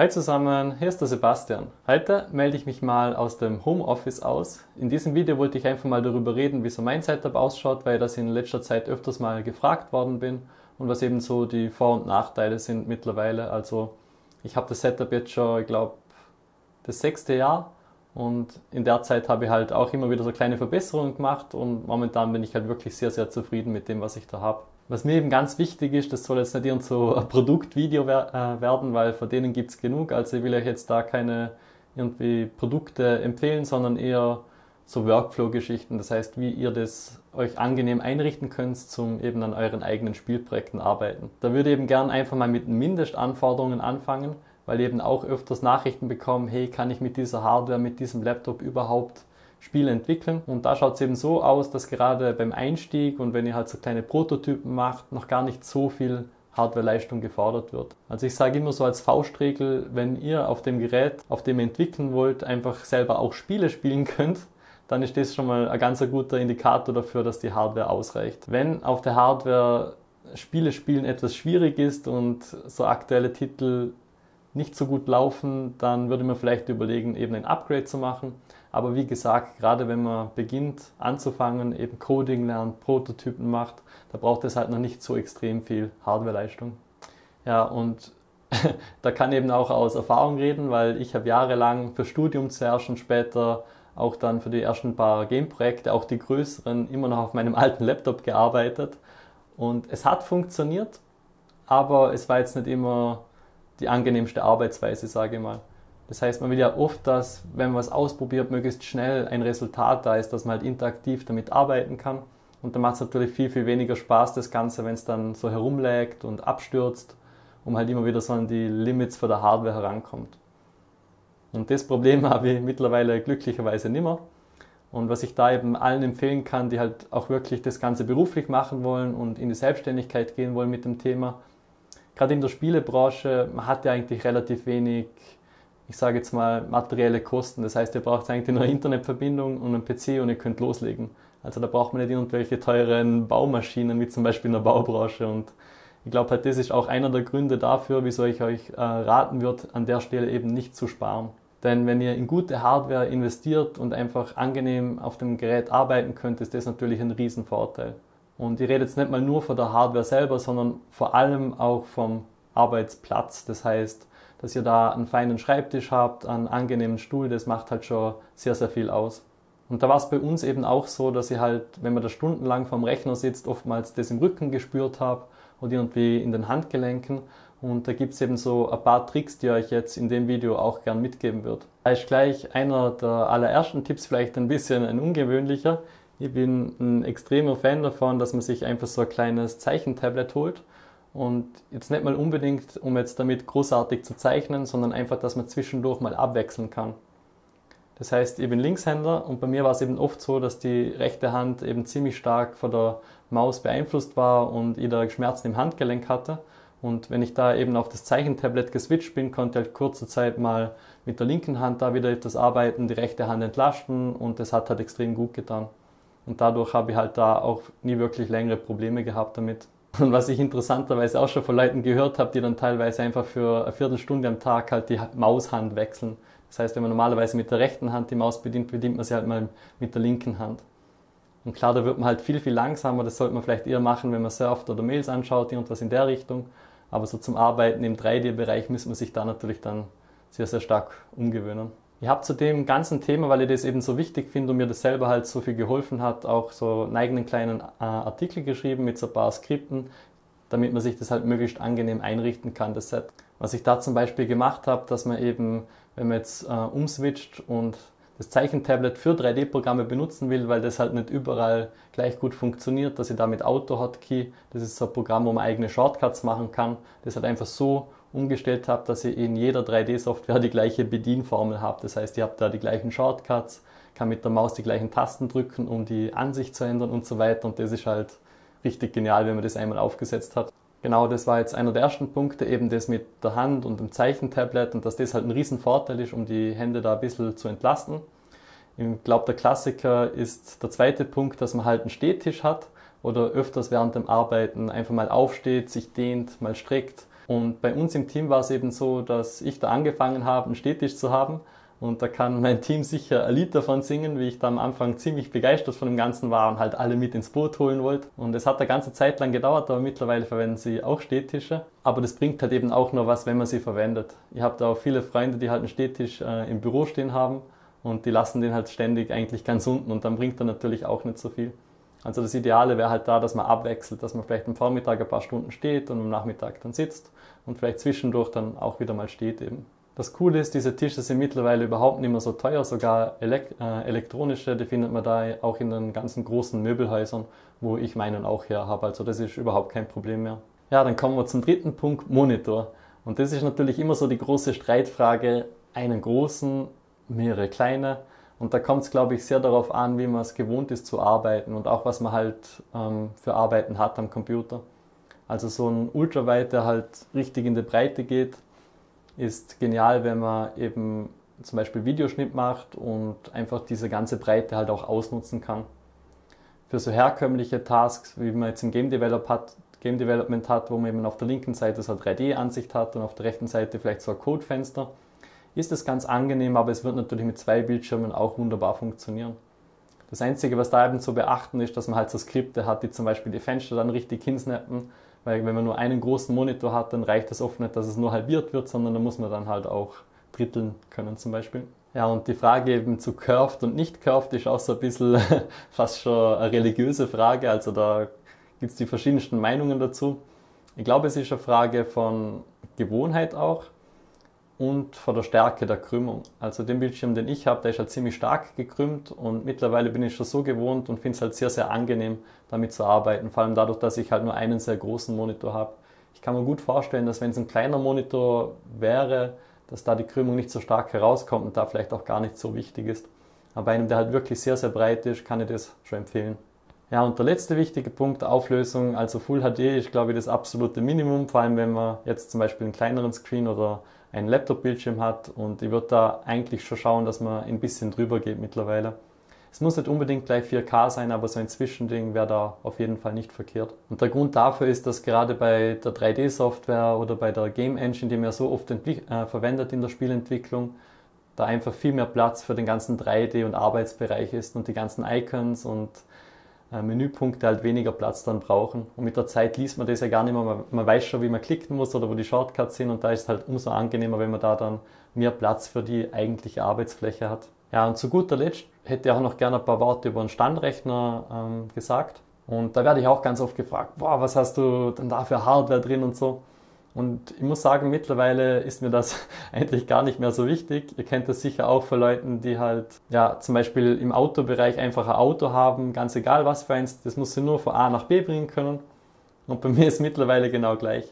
Hi zusammen, hier ist der Sebastian. Heute melde ich mich mal aus dem Homeoffice aus. In diesem Video wollte ich einfach mal darüber reden, wie so mein Setup ausschaut, weil das in letzter Zeit öfters mal gefragt worden bin und was eben so die Vor- und Nachteile sind mittlerweile. Also ich habe das Setup jetzt schon, ich glaube, das sechste Jahr und in der Zeit habe ich halt auch immer wieder so kleine Verbesserungen gemacht und momentan bin ich halt wirklich sehr, sehr zufrieden mit dem, was ich da habe. Was mir eben ganz wichtig ist, das soll jetzt nicht irgend so ein Produktvideo äh, werden, weil von denen gibt es genug. Also ich will euch jetzt da keine irgendwie Produkte empfehlen, sondern eher so Workflow-Geschichten. Das heißt, wie ihr das euch angenehm einrichten könnt, zum eben an euren eigenen Spielprojekten arbeiten. Da würde ich eben gern einfach mal mit Mindestanforderungen anfangen, weil ich eben auch öfters Nachrichten bekomme, hey, kann ich mit dieser Hardware, mit diesem Laptop überhaupt Spiele entwickeln. Und da schaut es eben so aus, dass gerade beim Einstieg und wenn ihr halt so kleine Prototypen macht, noch gar nicht so viel Hardwareleistung gefordert wird. Also ich sage immer so als Faustregel, wenn ihr auf dem Gerät, auf dem ihr entwickeln wollt, einfach selber auch Spiele spielen könnt, dann ist das schon mal ein ganz guter Indikator dafür, dass die Hardware ausreicht. Wenn auf der Hardware Spiele spielen etwas schwierig ist und so aktuelle Titel nicht so gut laufen, dann würde man vielleicht überlegen, eben ein Upgrade zu machen. Aber wie gesagt, gerade wenn man beginnt anzufangen, eben Coding lernt, Prototypen macht, da braucht es halt noch nicht so extrem viel Hardwareleistung. Ja, und da kann eben auch aus Erfahrung reden, weil ich habe jahrelang für Studium zuerst und später auch dann für die ersten paar Game-Projekte, auch die größeren, immer noch auf meinem alten Laptop gearbeitet. Und es hat funktioniert, aber es war jetzt nicht immer die angenehmste Arbeitsweise, sage ich mal. Das heißt, man will ja oft, dass, wenn man was ausprobiert, möglichst schnell ein Resultat da ist, dass man halt interaktiv damit arbeiten kann. Und dann macht es natürlich viel, viel weniger Spaß, das Ganze, wenn es dann so herumlägt und abstürzt, um halt immer wieder so an die Limits von der Hardware herankommt. Und das Problem habe ich mittlerweile glücklicherweise nimmer. Und was ich da eben allen empfehlen kann, die halt auch wirklich das Ganze beruflich machen wollen und in die Selbstständigkeit gehen wollen mit dem Thema, gerade in der Spielebranche, man hat ja eigentlich relativ wenig, ich sage jetzt mal, materielle Kosten. Das heißt, ihr braucht eigentlich nur eine Internetverbindung und einen PC und ihr könnt loslegen. Also da braucht man nicht irgendwelche teuren Baumaschinen, wie zum Beispiel in der Baubranche. Und ich glaube halt, das ist auch einer der Gründe dafür, wieso ich euch äh, raten würde, an der Stelle eben nicht zu sparen. Denn wenn ihr in gute Hardware investiert und einfach angenehm auf dem Gerät arbeiten könnt, ist das natürlich ein Riesenvorteil. Und ich rede jetzt nicht mal nur von der Hardware selber, sondern vor allem auch vom Arbeitsplatz. Das heißt, dass ihr da einen feinen Schreibtisch habt, einen angenehmen Stuhl, das macht halt schon sehr, sehr viel aus. Und da war es bei uns eben auch so, dass ich halt, wenn man da stundenlang vorm Rechner sitzt, oftmals das im Rücken gespürt habe oder irgendwie in den Handgelenken. Und da gibt es eben so ein paar Tricks, die euch jetzt in dem Video auch gern mitgeben wird. Da ist gleich einer der allerersten Tipps, vielleicht ein bisschen ein ungewöhnlicher. Ich bin ein extremer Fan davon, dass man sich einfach so ein kleines Zeichentablet holt und jetzt nicht mal unbedingt, um jetzt damit großartig zu zeichnen, sondern einfach, dass man zwischendurch mal abwechseln kann. Das heißt, ich bin Linkshänder und bei mir war es eben oft so, dass die rechte Hand eben ziemlich stark von der Maus beeinflusst war und ich da Schmerzen im Handgelenk hatte. Und wenn ich da eben auf das Zeichentablet geswitcht bin, konnte ich halt kurze Zeit mal mit der linken Hand da wieder etwas arbeiten, die rechte Hand entlasten und das hat halt extrem gut getan. Und dadurch habe ich halt da auch nie wirklich längere Probleme gehabt damit. Und was ich interessanterweise auch schon von Leuten gehört habe, die dann teilweise einfach für eine Viertelstunde am Tag halt die Maushand wechseln. Das heißt, wenn man normalerweise mit der rechten Hand die Maus bedient, bedient man sie halt mal mit der linken Hand. Und klar, da wird man halt viel, viel langsamer. Das sollte man vielleicht eher machen, wenn man surft oder Mails anschaut, irgendwas in der Richtung. Aber so zum Arbeiten im 3D-Bereich muss man sich da natürlich dann sehr, sehr stark umgewöhnen. Ich habe zu dem ganzen Thema, weil ich das eben so wichtig finde und mir das selber halt so viel geholfen hat, auch so einen eigenen kleinen äh, Artikel geschrieben mit so ein paar Skripten, damit man sich das halt möglichst angenehm einrichten kann, das Set. Was ich da zum Beispiel gemacht habe, dass man eben, wenn man jetzt äh, umswitcht und das Zeichentablet für 3D-Programme benutzen will, weil das halt nicht überall gleich gut funktioniert, dass ich da mit Auto-Hotkey, das ist so ein Programm, wo man eigene Shortcuts machen kann, das halt einfach so umgestellt habe, dass ich in jeder 3D-Software die gleiche Bedienformel habe. Das heißt, ich habe da die gleichen Shortcuts, kann mit der Maus die gleichen Tasten drücken, um die Ansicht zu ändern und so weiter. Und das ist halt richtig genial, wenn man das einmal aufgesetzt hat. Genau, das war jetzt einer der ersten Punkte, eben das mit der Hand und dem Zeichentablet und dass das halt ein riesen Vorteil ist, um die Hände da ein bisschen zu entlasten. Ich glaube, der Klassiker ist der zweite Punkt, dass man halt einen Stehtisch hat oder öfters während dem Arbeiten einfach mal aufsteht, sich dehnt, mal streckt Und bei uns im Team war es eben so, dass ich da angefangen habe, einen Stehtisch zu haben und da kann mein Team sicher ein Lied davon singen, wie ich da am Anfang ziemlich begeistert von dem Ganzen war und halt alle mit ins Boot holen wollte. Und es hat eine ganze Zeit lang gedauert, aber mittlerweile verwenden sie auch Stehtische. Aber das bringt halt eben auch nur was, wenn man sie verwendet. Ihr habt auch viele Freunde, die halt einen Stehtisch äh, im Büro stehen haben und die lassen den halt ständig eigentlich ganz unten und dann bringt er natürlich auch nicht so viel. Also das Ideale wäre halt da, dass man abwechselt, dass man vielleicht am Vormittag ein paar Stunden steht und am Nachmittag dann sitzt und vielleicht zwischendurch dann auch wieder mal steht eben. Das Coole ist, diese Tische sind mittlerweile überhaupt nicht mehr so teuer, sogar elek äh, elektronische, die findet man da auch in den ganzen großen Möbelhäusern, wo ich meinen auch her habe. Also das ist überhaupt kein Problem mehr. Ja, dann kommen wir zum dritten Punkt, Monitor. Und das ist natürlich immer so die große Streitfrage, einen großen, mehrere kleine. Und da kommt es, glaube ich, sehr darauf an, wie man es gewohnt ist zu arbeiten und auch was man halt ähm, für Arbeiten hat am Computer. Also so ein Ultrawide, der halt richtig in die Breite geht, ist genial, wenn man eben zum Beispiel Videoschnitt macht und einfach diese ganze Breite halt auch ausnutzen kann. Für so herkömmliche Tasks, wie man jetzt im Game, Develop hat, Game Development hat, wo man eben auf der linken Seite so eine 3D-Ansicht hat und auf der rechten Seite vielleicht so ein Codefenster, ist es ganz angenehm, aber es wird natürlich mit zwei Bildschirmen auch wunderbar funktionieren. Das Einzige, was da eben zu beachten ist, dass man halt so Skripte hat, die zum Beispiel die Fenster dann richtig hinsnappen weil wenn man nur einen großen Monitor hat, dann reicht es oft nicht, dass es nur halbiert wird, sondern da muss man dann halt auch dritteln können zum Beispiel. Ja, und die Frage eben zu curved und nicht curved ist auch so ein bisschen fast schon eine religiöse Frage. Also da gibt es die verschiedensten Meinungen dazu. Ich glaube, es ist eine Frage von Gewohnheit auch und von der Stärke der Krümmung. Also den Bildschirm, den ich habe, der ist halt ziemlich stark gekrümmt und mittlerweile bin ich schon so gewohnt und finde es halt sehr, sehr angenehm, damit zu arbeiten. Vor allem dadurch, dass ich halt nur einen sehr großen Monitor habe. Ich kann mir gut vorstellen, dass wenn es ein kleiner Monitor wäre, dass da die Krümmung nicht so stark herauskommt und da vielleicht auch gar nicht so wichtig ist. Aber bei einem, der halt wirklich sehr, sehr breit ist, kann ich das schon empfehlen. Ja, und der letzte wichtige Punkt, Auflösung, also Full HD ist, glaube ich, das absolute Minimum, vor allem wenn man jetzt zum Beispiel einen kleineren Screen oder einen Laptop-Bildschirm hat und ich würde da eigentlich schon schauen, dass man ein bisschen drüber geht mittlerweile. Es muss nicht unbedingt gleich 4K sein, aber so ein Zwischending wäre da auf jeden Fall nicht verkehrt. Und der Grund dafür ist, dass gerade bei der 3D-Software oder bei der Game Engine, die man ja so oft äh, verwendet in der Spielentwicklung, da einfach viel mehr Platz für den ganzen 3D- und Arbeitsbereich ist und die ganzen Icons und Menüpunkte halt weniger Platz dann brauchen. Und mit der Zeit liest man das ja gar nicht mehr. Man, man weiß schon, wie man klicken muss oder wo die Shortcuts sind und da ist es halt umso angenehmer, wenn man da dann mehr Platz für die eigentliche Arbeitsfläche hat. Ja, und zu guter Letzt hätte ich auch noch gerne ein paar Worte über einen Standrechner ähm, gesagt. Und da werde ich auch ganz oft gefragt, boah, was hast du denn da für Hardware drin und so. Und ich muss sagen, mittlerweile ist mir das eigentlich gar nicht mehr so wichtig. Ihr kennt das sicher auch für Leute, die halt, ja, zum Beispiel im Autobereich einfach ein Auto haben, ganz egal was für eins, das muss sie nur von A nach B bringen können. Und bei mir ist mittlerweile genau gleich.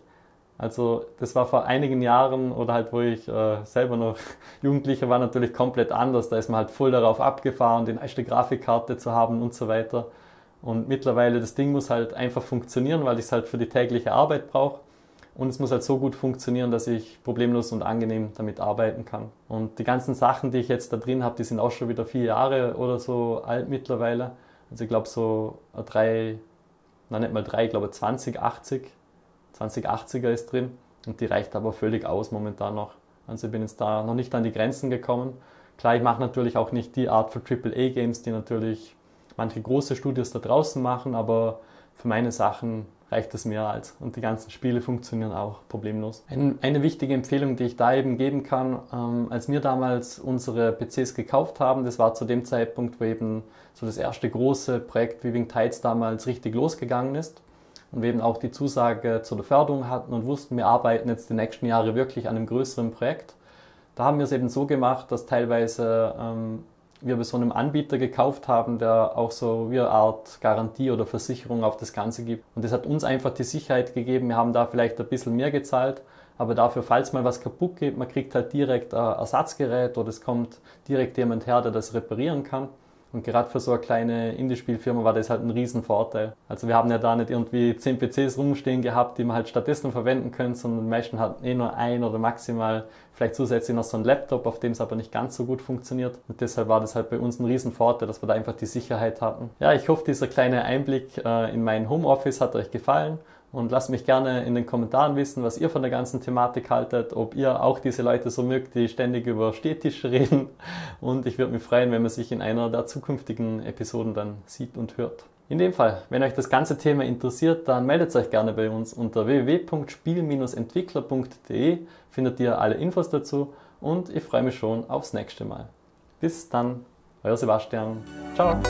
Also das war vor einigen Jahren oder halt, wo ich äh, selber noch Jugendlicher war, natürlich komplett anders. Da ist man halt voll darauf abgefahren, die neueste Grafikkarte zu haben und so weiter. Und mittlerweile, das Ding muss halt einfach funktionieren, weil ich es halt für die tägliche Arbeit brauche. Und es muss halt so gut funktionieren, dass ich problemlos und angenehm damit arbeiten kann. Und die ganzen Sachen, die ich jetzt da drin habe, die sind auch schon wieder vier Jahre oder so alt mittlerweile. Also ich glaube so drei, nein nicht mal drei, ich glaube 2080, 2080er ist drin. Und die reicht aber völlig aus momentan noch. Also ich bin jetzt da noch nicht an die Grenzen gekommen. Klar, ich mache natürlich auch nicht die Art für AAA-Games, die natürlich manche große Studios da draußen machen, aber für meine Sachen reicht es mehr als. Und die ganzen Spiele funktionieren auch problemlos. Ein, eine wichtige Empfehlung, die ich da eben geben kann, ähm, als wir damals unsere PCs gekauft haben, das war zu dem Zeitpunkt, wo eben so das erste große Projekt Weaving Tides damals richtig losgegangen ist. Und wir eben auch die Zusage zur Förderung hatten und wussten, wir arbeiten jetzt die nächsten Jahre wirklich an einem größeren Projekt. Da haben wir es eben so gemacht, dass teilweise ähm, wir bei so einem Anbieter gekauft haben, der auch so wie eine Art Garantie oder Versicherung auf das Ganze gibt. Und das hat uns einfach die Sicherheit gegeben, wir haben da vielleicht ein bisschen mehr gezahlt, aber dafür, falls mal was kaputt geht, man kriegt halt direkt ein Ersatzgerät oder es kommt direkt jemand her, der das reparieren kann. Und gerade für so eine kleine Indie-Spielfirma war das halt ein Riesenvorteil. Also wir haben ja da nicht irgendwie 10 PCs rumstehen gehabt, die man halt stattdessen verwenden können, sondern meisten hatten eh nur ein oder maximal vielleicht zusätzlich noch so ein Laptop, auf dem es aber nicht ganz so gut funktioniert. Und deshalb war das halt bei uns ein Riesenvorteil, dass wir da einfach die Sicherheit hatten. Ja, ich hoffe, dieser kleine Einblick äh, in mein Homeoffice hat euch gefallen und lasst mich gerne in den Kommentaren wissen, was ihr von der ganzen Thematik haltet, ob ihr auch diese Leute so mögt, die ständig über Stehtische reden. Und ich würde mich freuen, wenn man sich in einer der zukünftigen Episoden dann sieht und hört. In dem Fall, wenn euch das ganze Thema interessiert, dann meldet euch gerne bei uns unter www.spiel-entwickler.de findet ihr alle Infos dazu und ich freue mich schon aufs nächste Mal. Bis dann, euer Sebastian. Ciao.